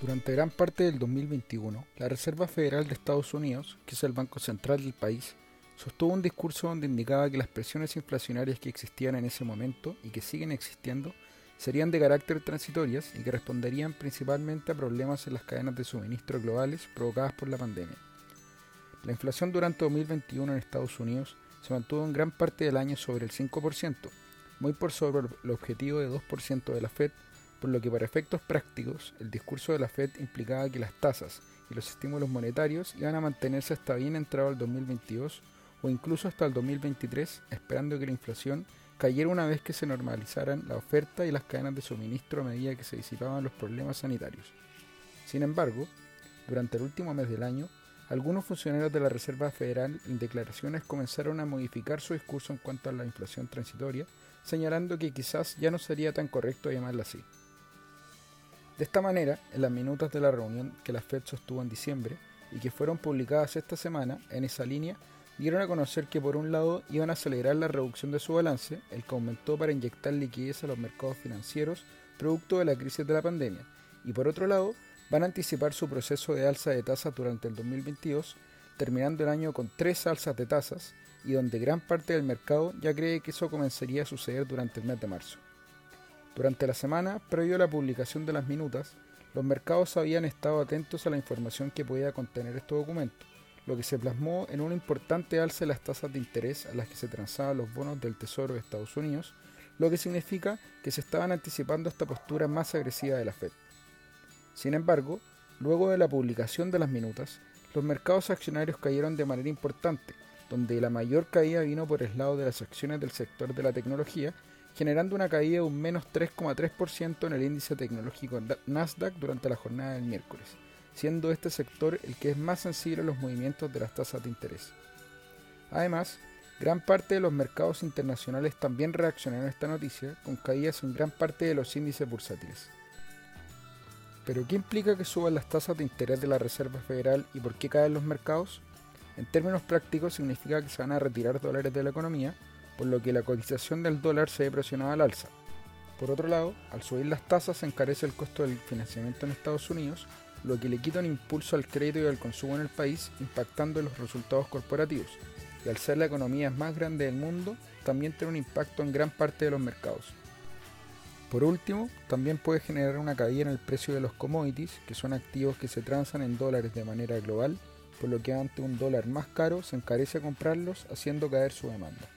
Durante gran parte del 2021, la Reserva Federal de Estados Unidos, que es el banco central del país, sostuvo un discurso donde indicaba que las presiones inflacionarias que existían en ese momento y que siguen existiendo serían de carácter transitorias y que responderían principalmente a problemas en las cadenas de suministro globales provocadas por la pandemia. La inflación durante 2021 en Estados Unidos se mantuvo en gran parte del año sobre el 5%, muy por sobre el objetivo de 2% de la Fed, por lo que para efectos prácticos el discurso de la Fed implicaba que las tasas y los estímulos monetarios iban a mantenerse hasta bien entrado el 2022 o incluso hasta el 2023, esperando que la inflación cayera una vez que se normalizaran la oferta y las cadenas de suministro a medida que se disipaban los problemas sanitarios. Sin embargo, durante el último mes del año, algunos funcionarios de la Reserva Federal en declaraciones comenzaron a modificar su discurso en cuanto a la inflación transitoria, señalando que quizás ya no sería tan correcto llamarla así. De esta manera, en las minutas de la reunión que la Fed sostuvo en diciembre y que fueron publicadas esta semana, en esa línea, dieron a conocer que por un lado iban a acelerar la reducción de su balance, el que aumentó para inyectar liquidez a los mercados financieros producto de la crisis de la pandemia, y por otro lado van a anticipar su proceso de alza de tasas durante el 2022, terminando el año con tres alzas de tasas y donde gran parte del mercado ya cree que eso comenzaría a suceder durante el mes de marzo. Durante la semana, previo a la publicación de las minutas, los mercados habían estado atentos a la información que podía contener este documento, lo que se plasmó en un importante alza de las tasas de interés a las que se transaban los bonos del Tesoro de Estados Unidos, lo que significa que se estaban anticipando esta postura más agresiva de la Fed. Sin embargo, luego de la publicación de las minutas, los mercados accionarios cayeron de manera importante, donde la mayor caída vino por el lado de las acciones del sector de la tecnología generando una caída de un menos 3,3% en el índice tecnológico Nasdaq durante la jornada del miércoles, siendo este sector el que es más sensible a los movimientos de las tasas de interés. Además, gran parte de los mercados internacionales también reaccionaron a esta noticia, con caídas en gran parte de los índices bursátiles. ¿Pero qué implica que suban las tasas de interés de la Reserva Federal y por qué caen los mercados? En términos prácticos significa que se van a retirar dólares de la economía, por lo que la cotización del dólar se ve presionada al alza. Por otro lado, al subir las tasas se encarece el costo del financiamiento en Estados Unidos, lo que le quita un impulso al crédito y al consumo en el país, impactando en los resultados corporativos. Y al ser la economía más grande del mundo, también tiene un impacto en gran parte de los mercados. Por último, también puede generar una caída en el precio de los commodities, que son activos que se transan en dólares de manera global, por lo que ante un dólar más caro se encarece comprarlos, haciendo caer su demanda.